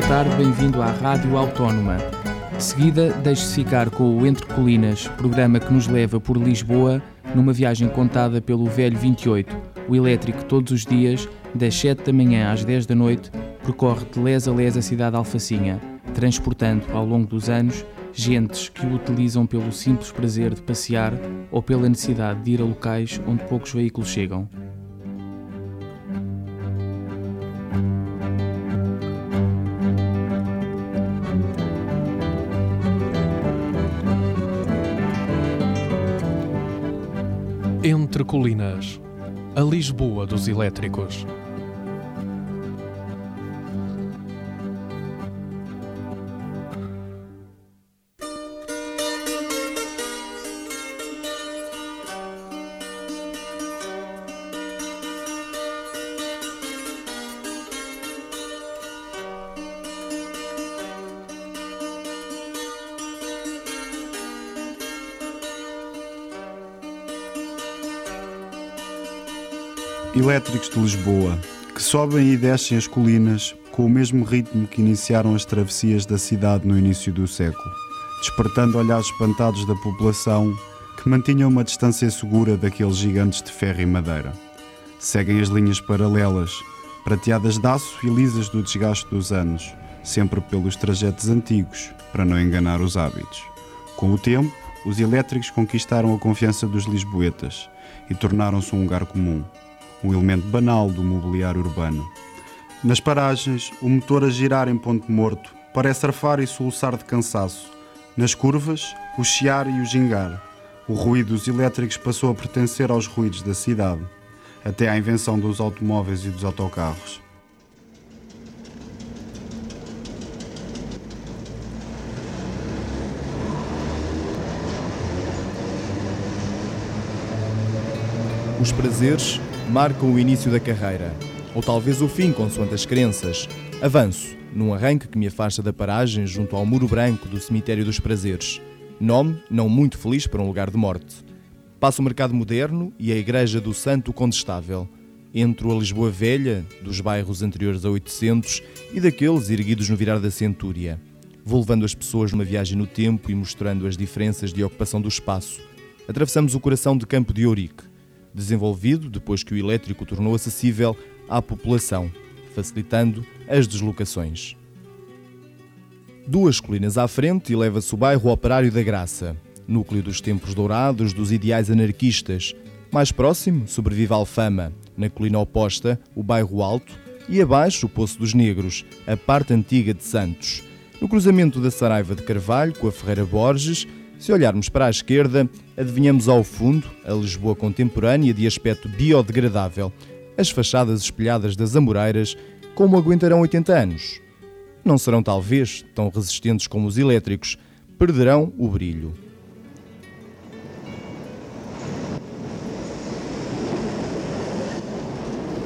Boa tarde, bem-vindo à Rádio Autónoma. De seguida, deixe-se ficar com o Entre Colinas, programa que nos leva por Lisboa numa viagem contada pelo Velho 28, o elétrico todos os dias, das 7 da manhã às 10 da noite, percorre de les a les a cidade de Alfacinha, transportando, ao longo dos anos, gentes que o utilizam pelo simples prazer de passear ou pela necessidade de ir a locais onde poucos veículos chegam. Entre Colinas. A Lisboa dos Elétricos. Elétricos de Lisboa, que sobem e descem as colinas com o mesmo ritmo que iniciaram as travessias da cidade no início do século, despertando olhares espantados da população que mantinha uma distância segura daqueles gigantes de ferro e madeira. Seguem as linhas paralelas, prateadas de aço e lisas do desgaste dos anos, sempre pelos trajetos antigos, para não enganar os hábitos. Com o tempo, os elétricos conquistaram a confiança dos lisboetas e tornaram-se um lugar comum um elemento banal do mobiliário urbano. Nas paragens, o motor a girar em ponto morto parece arfar e soluçar de cansaço. Nas curvas, o chiar e o gingar. O ruído dos elétricos passou a pertencer aos ruídos da cidade, até à invenção dos automóveis e dos autocarros. Os prazeres marcam o início da carreira, ou talvez o fim, consoante as crenças. Avanço, num arranque que me afasta da paragem junto ao muro branco do Cemitério dos Prazeres. Nome não muito feliz para um lugar de morte. Passo o mercado moderno e a Igreja do Santo Condestável. Entro a Lisboa Velha, dos bairros anteriores a 800 e daqueles erguidos no virar da centúria. Vou levando as pessoas numa viagem no tempo e mostrando as diferenças de ocupação do espaço. Atravessamos o coração de Campo de Ourique desenvolvido depois que o elétrico tornou acessível à população, facilitando as deslocações. Duas colinas à frente eleva-se o bairro Operário da Graça, núcleo dos tempos dourados dos ideais anarquistas. Mais próximo sobrevive Alfama, na colina oposta, o bairro Alto, e abaixo o Poço dos Negros, a parte antiga de Santos. No cruzamento da Saraiva de Carvalho com a Ferreira Borges, se olharmos para a esquerda, adivinhamos ao fundo a Lisboa contemporânea de aspecto biodegradável, as fachadas espelhadas das Amoreiras, como aguentarão 80 anos. Não serão talvez tão resistentes como os elétricos, perderão o brilho.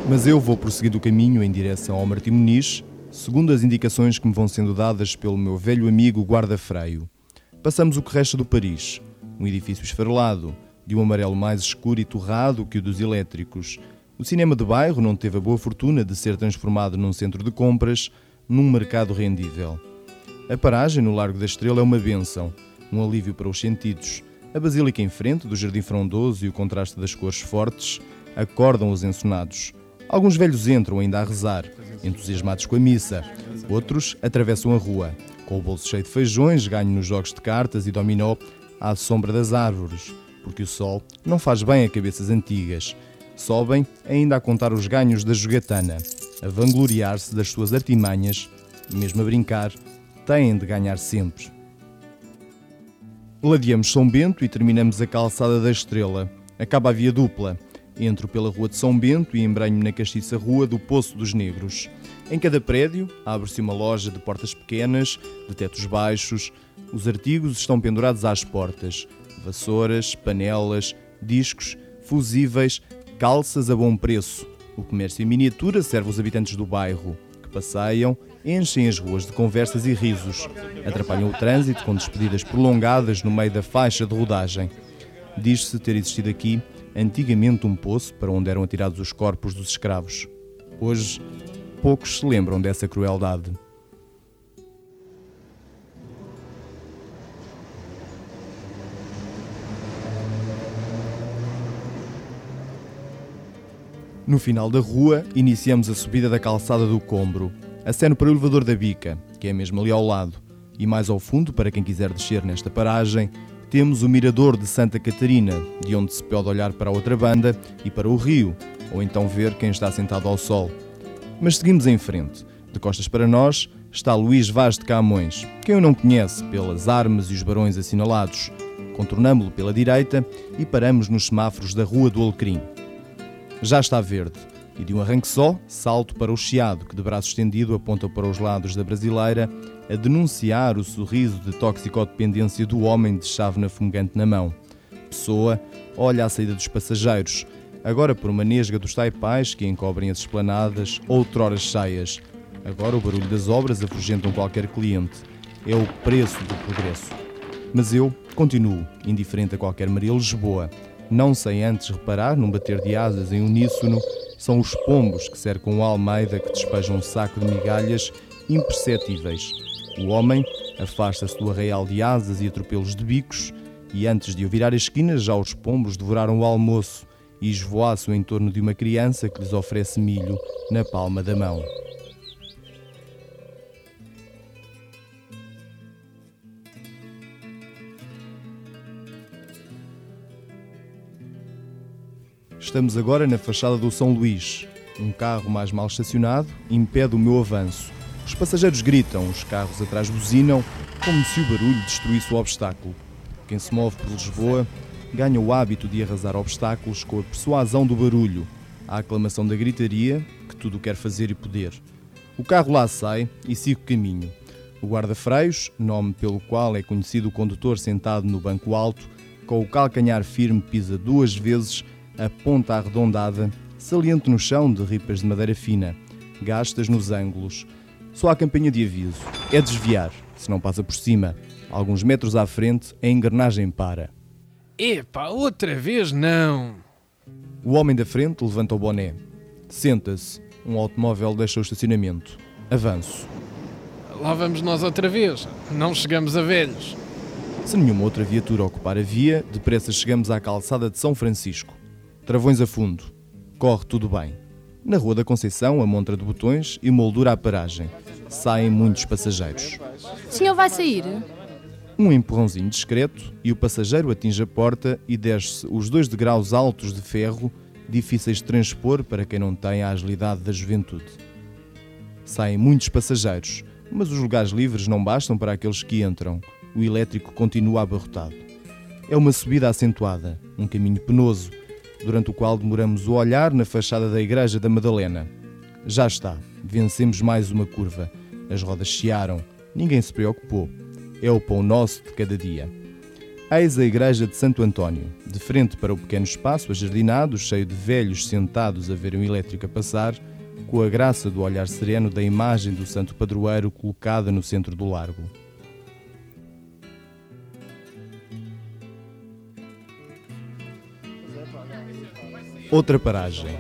Mas eu vou prosseguir o caminho em direção ao Martim Muniz, segundo as indicações que me vão sendo dadas pelo meu velho amigo guarda-freio. Passamos o que resta do Paris, um edifício esfarelado, de um amarelo mais escuro e torrado que o dos elétricos. O cinema de bairro não teve a boa fortuna de ser transformado num centro de compras, num mercado rendível. A paragem no Largo da Estrela é uma benção, um alívio para os sentidos. A basílica em frente do Jardim Frondoso e o contraste das cores fortes acordam os ensonados. Alguns velhos entram ainda a rezar, entusiasmados com a missa. Outros atravessam a rua, com o bolso cheio de feijões, ganho nos jogos de cartas e dominó à sombra das árvores, porque o sol não faz bem a cabeças antigas. Sobem ainda a contar os ganhos da jogatana, a vangloriar-se das suas artimanhas, mesmo a brincar, têm de ganhar sempre. Ladeamos São Bento e terminamos a calçada da Estrela. Acaba a via dupla. Entro pela Rua de São Bento e embranho na castiça Rua do Poço dos Negros. Em cada prédio abre-se uma loja de portas pequenas, de tetos baixos. Os artigos estão pendurados às portas: vassouras, panelas, discos, fusíveis, calças a bom preço. O comércio em miniatura serve os habitantes do bairro, que passeiam, enchem as ruas de conversas e risos, atrapalham o trânsito com despedidas prolongadas no meio da faixa de rodagem. Diz-se ter existido aqui antigamente um poço para onde eram atirados os corpos dos escravos. Hoje, poucos se lembram dessa crueldade. No final da rua, iniciamos a subida da calçada do Combro. Aceno para o elevador da Bica, que é mesmo ali ao lado. E mais ao fundo, para quem quiser descer nesta paragem, temos o Mirador de Santa Catarina, de onde se pode olhar para a outra banda e para o rio, ou então ver quem está sentado ao sol. Mas seguimos em frente. De costas para nós está Luís Vaz de Camões, quem eu não conhece pelas armas e os barões assinalados. Contornamo-lo pela direita e paramos nos semáforos da Rua do Alecrim já está verde. E de um arranque só, salto para o Chiado, que de braço estendido aponta para os lados da brasileira, a denunciar o sorriso de toxicodependência do homem de chávena fumegante na mão. Pessoa olha à saída dos passageiros, agora por uma nesga dos taipais que encobrem as esplanadas, outroras cheias. Agora o barulho das obras afugentam qualquer cliente. É o preço do progresso. Mas eu continuo, indiferente a qualquer Maria Lisboa, não sem antes reparar num bater de asas em uníssono, são os pombos que cercam o Almeida que despejam um saco de migalhas imperceptíveis. O homem afasta-se do arraial de asas e atropelos de bicos, e antes de eu virar a esquina, já os pombos devoraram o almoço e esvoaçam em torno de uma criança que lhes oferece milho na palma da mão. Estamos agora na fachada do São Luís. Um carro mais mal estacionado impede o meu avanço. Os passageiros gritam, os carros atrás buzinam, como se o barulho destruísse o obstáculo. Quem se move por Lisboa ganha o hábito de arrasar obstáculos com a persuasão do barulho, a aclamação da gritaria, que tudo quer fazer e poder. O carro lá sai e sigo o caminho. O guarda-freios, nome pelo qual é conhecido o condutor sentado no banco alto, com o calcanhar firme pisa duas vezes a ponta arredondada, saliente no chão de ripas de madeira fina, gastas nos ângulos. Só a campanha de aviso. É desviar, se não passa por cima. Alguns metros à frente, a engrenagem para. Epá, outra vez não! O homem da frente levanta o boné. Senta-se. Um automóvel deixa o estacionamento. Avanço. Lá vamos nós outra vez. Não chegamos a velhos. Se nenhuma outra viatura ocupar a via, depressa chegamos à calçada de São Francisco. Travões a fundo. Corre tudo bem. Na Rua da Conceição, a montra de botões e moldura a paragem. Saem muitos passageiros. O senhor vai sair? Um empurrãozinho discreto e o passageiro atinge a porta e desce os dois degraus altos de ferro, difíceis de transpor para quem não tem a agilidade da juventude. Saem muitos passageiros, mas os lugares livres não bastam para aqueles que entram. O elétrico continua abarrotado. É uma subida acentuada, um caminho penoso, durante o qual demoramos o olhar na fachada da Igreja da Madalena. Já está, vencemos mais uma curva. As rodas chiaram, ninguém se preocupou. É o pão nosso de cada dia. Eis a Igreja de Santo António, de frente para o pequeno espaço ajardinado, cheio de velhos sentados a ver um elétrico a passar, com a graça do olhar sereno da imagem do Santo Padroeiro colocada no centro do largo. Outra paragem.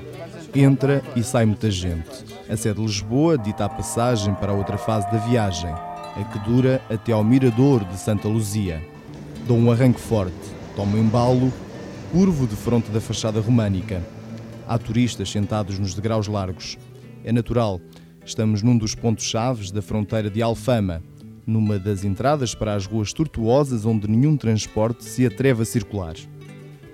Entra e sai muita gente. A sede de Lisboa dita a passagem para a outra fase da viagem, a que dura até ao Mirador de Santa Luzia. Dou um arranque forte, tomo embalo, curvo de fronte da fachada românica. Há turistas sentados nos degraus largos. É natural, estamos num dos pontos chaves da fronteira de Alfama, numa das entradas para as ruas tortuosas onde nenhum transporte se atreve a circular.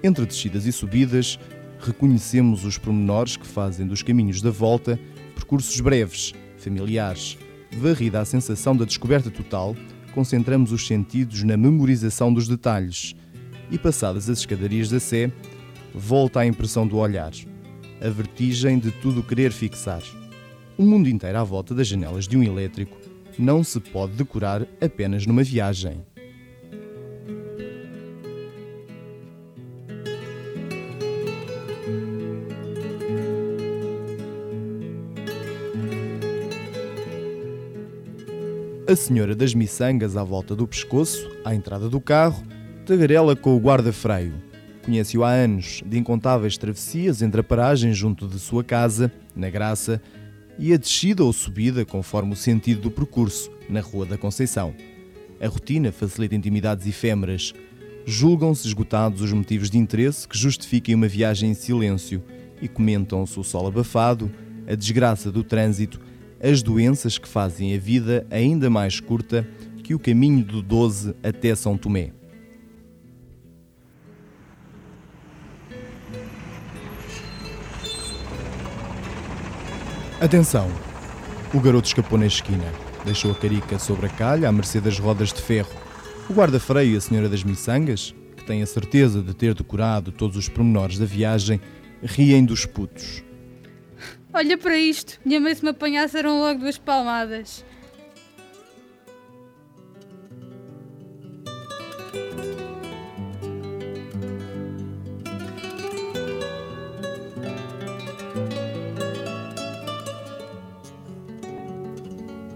Entre descidas e subidas, reconhecemos os pormenores que fazem dos caminhos da volta percursos breves, familiares, varrida a sensação da descoberta total, concentramos os sentidos na memorização dos detalhes e, passadas as escadarias da Sé, volta a impressão do olhar, a vertigem de tudo querer fixar. O mundo inteiro à volta das janelas de um elétrico não se pode decorar apenas numa viagem. A senhora das miçangas à volta do pescoço, à entrada do carro, tagarela com o guarda-freio. Conhece-o há anos, de incontáveis travessias entre a paragem junto de sua casa, na Graça, e a descida ou subida conforme o sentido do percurso, na Rua da Conceição. A rotina facilita intimidades efêmeras. Julgam-se esgotados os motivos de interesse que justifiquem uma viagem em silêncio e comentam-se o sol abafado, a desgraça do trânsito as doenças que fazem a vida ainda mais curta que o caminho do 12 até São Tomé. Atenção! O garoto escapou na esquina. Deixou a carica sobre a calha à mercê das rodas de ferro. O guarda-freio e a senhora das miçangas, que tem a certeza de ter decorado todos os pormenores da viagem, riem dos putos. Olha para isto. Minha mãe se me apanhasse eram logo duas palmadas.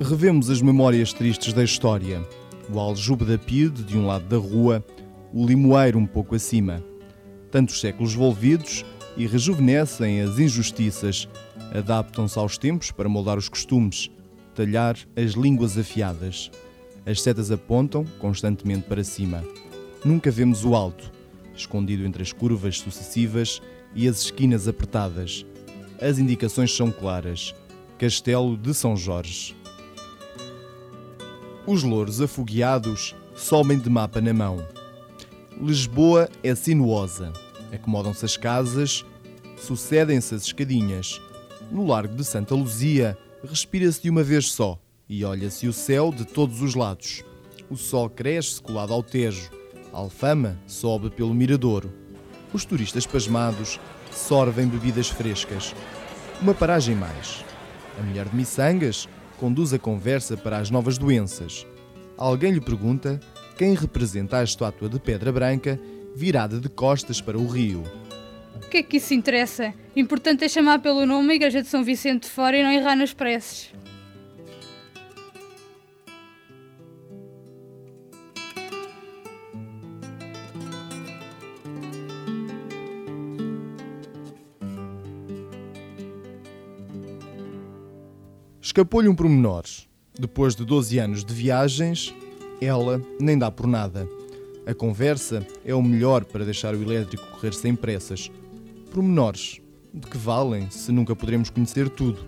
Revemos as memórias tristes da história. O aljube da Pide, de um lado da rua, o limoeiro um pouco acima. Tantos séculos volvidos e rejuvenescem as injustiças adaptam-se aos tempos para moldar os costumes, talhar as línguas afiadas. As setas apontam constantemente para cima. Nunca vemos o alto, escondido entre as curvas sucessivas e as esquinas apertadas. As indicações são claras. Castelo de São Jorge. Os louros afogueados sobem de mapa na mão. Lisboa é sinuosa. Acomodam-se as casas, sucedem-se as escadinhas. No Largo de Santa Luzia, respira-se de uma vez só e olha-se o céu de todos os lados. O sol cresce colado ao Tejo, a alfama sobe pelo miradouro. Os turistas pasmados sorvem bebidas frescas. Uma paragem mais. A mulher de miçangas conduz a conversa para as novas doenças. Alguém lhe pergunta quem representa a estátua de pedra branca virada de costas para o rio. O que é que isso interessa? Importante é chamar pelo nome a Igreja de São Vicente de Fora e não errar nas preces. Escapou-lhe um pormenor. Depois de 12 anos de viagens, ela nem dá por nada. A conversa é o melhor para deixar o elétrico correr sem pressas. Pormenores, de que valem se nunca poderemos conhecer tudo?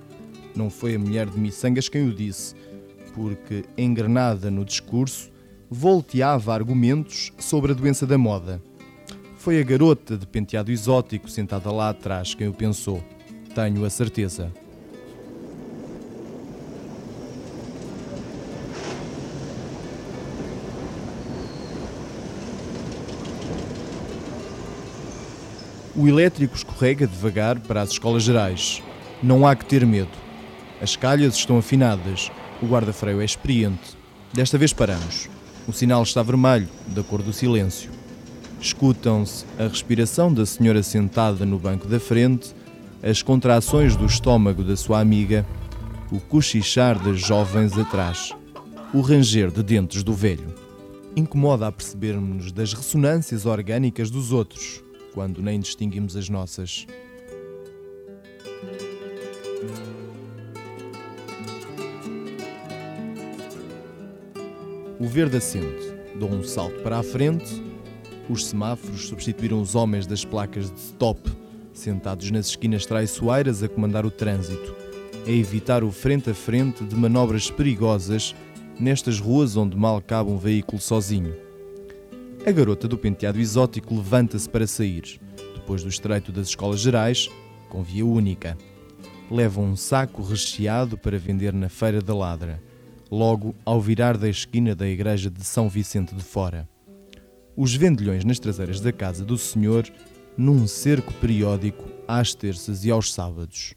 Não foi a mulher de Missangas quem o disse, porque, engrenada no discurso, volteava argumentos sobre a doença da moda. Foi a garota de penteado exótico sentada lá atrás quem o pensou. Tenho a certeza. O elétrico escorrega devagar para as escolas gerais. Não há que ter medo. As calhas estão afinadas. O guarda-freio é experiente. Desta vez paramos. O sinal está vermelho, da cor do silêncio. Escutam-se a respiração da senhora sentada no banco da frente, as contrações do estômago da sua amiga, o cochichar das jovens atrás, o ranger de dentes do velho. Incomoda a percebermos das ressonâncias orgânicas dos outros, quando nem distinguimos as nossas. O verde acende, dou um salto para a frente. Os semáforos substituíram os homens das placas de stop, sentados nas esquinas traiçoeiras a comandar o trânsito, a evitar o frente a frente de manobras perigosas nestas ruas onde mal cabe um veículo sozinho. A garota do penteado exótico levanta-se para sair, depois do estreito das escolas gerais, com via única. Leva um saco recheado para vender na Feira da Ladra. logo ao virar da esquina da igreja de São Vicente de Fora. Os vendilhões nas traseiras da casa do senhor, num cerco periódico às terças e aos sábados.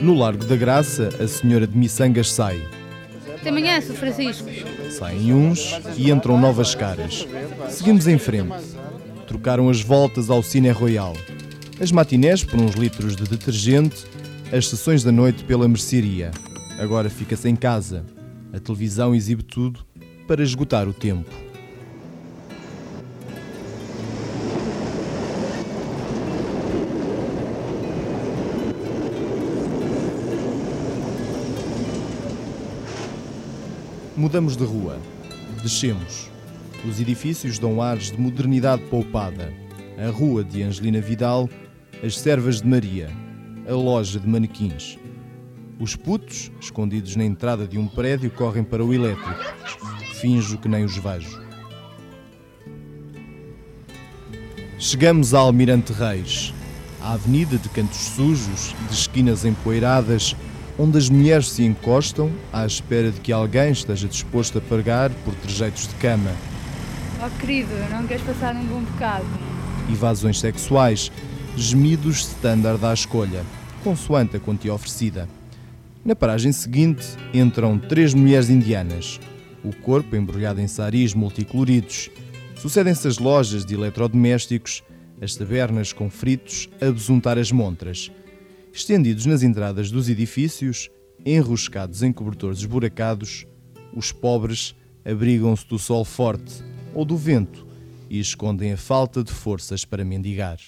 No Largo da Graça, a senhora de Missangas sai. Até amanhã, Sr. Francisco. Saem uns e entram novas caras. Seguimos em frente. Trocaram as voltas ao Cine Royal. As matinés por uns litros de detergente, as sessões da noite pela mercearia. Agora fica-se em casa. A televisão exibe tudo para esgotar o tempo. Mudamos de rua. Descemos. Os edifícios dão ares de modernidade poupada. A rua de Angelina Vidal, as servas de Maria, a loja de manequins. Os putos, escondidos na entrada de um prédio, correm para o elétrico. Finjo que nem os vejo. Chegamos a Almirante Reis, a avenida de cantos sujos, de esquinas empoeiradas, onde as mulheres se encostam à espera de que alguém esteja disposto a pagar por trejeitos de cama. Oh, querido, não queres passar um bom bocado? Evasões sexuais, gemidos standard à escolha, consoante a quantia oferecida. Na paragem seguinte entram três mulheres indianas, o corpo embrulhado em saris multicoloridos. Sucedem-se as lojas de eletrodomésticos, as tabernas com fritos a besuntar as montras estendidos nas entradas dos edifícios, enroscados em cobertores esburacados, os pobres abrigam-se do sol forte ou do vento e escondem a falta de forças para mendigar.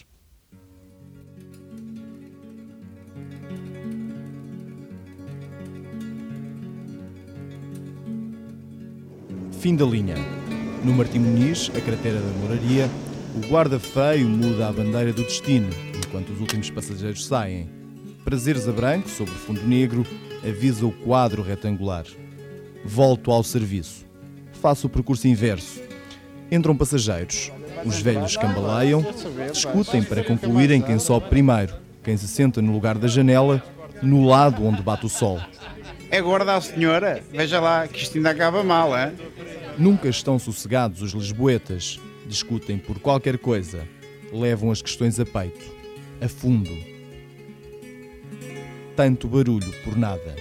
Fim da linha. No Martim Muniz, a cratera da moraria, o guarda feio muda a bandeira do destino, enquanto os últimos passageiros saem. Prazeres a branco, sobre fundo negro, avisa o quadro retangular. Volto ao serviço. Faço o percurso inverso. Entram passageiros. Os velhos cambaleiam, discutem para concluírem quem sobe primeiro, quem se senta no lugar da janela, no lado onde bate o sol. É gorda a senhora? Veja lá, que isto ainda acaba mal, é? Nunca estão sossegados os lisboetas. Discutem por qualquer coisa. Levam as questões a peito. A fundo tanto barulho por nada.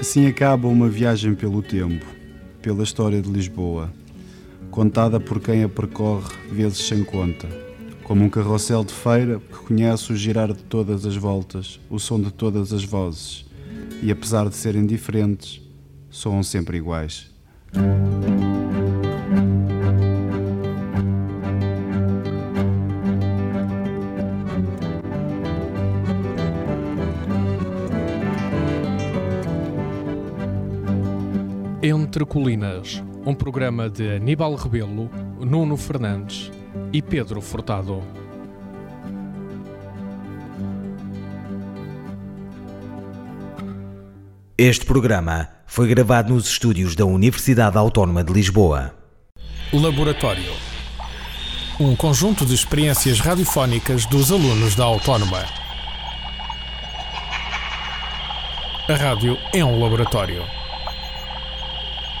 Assim acaba uma viagem pelo tempo, pela história de Lisboa, contada por quem a percorre vezes sem conta, como um carrossel de feira que conhece o girar de todas as voltas, o som de todas as vozes, e apesar de serem diferentes, soam sempre iguais. Entre Colinas, um programa de Aníbal Rebelo, Nuno Fernandes e Pedro Furtado. Este programa foi gravado nos estúdios da Universidade Autónoma de Lisboa. Laboratório. Um conjunto de experiências radiofónicas dos alunos da Autónoma. A rádio é um laboratório.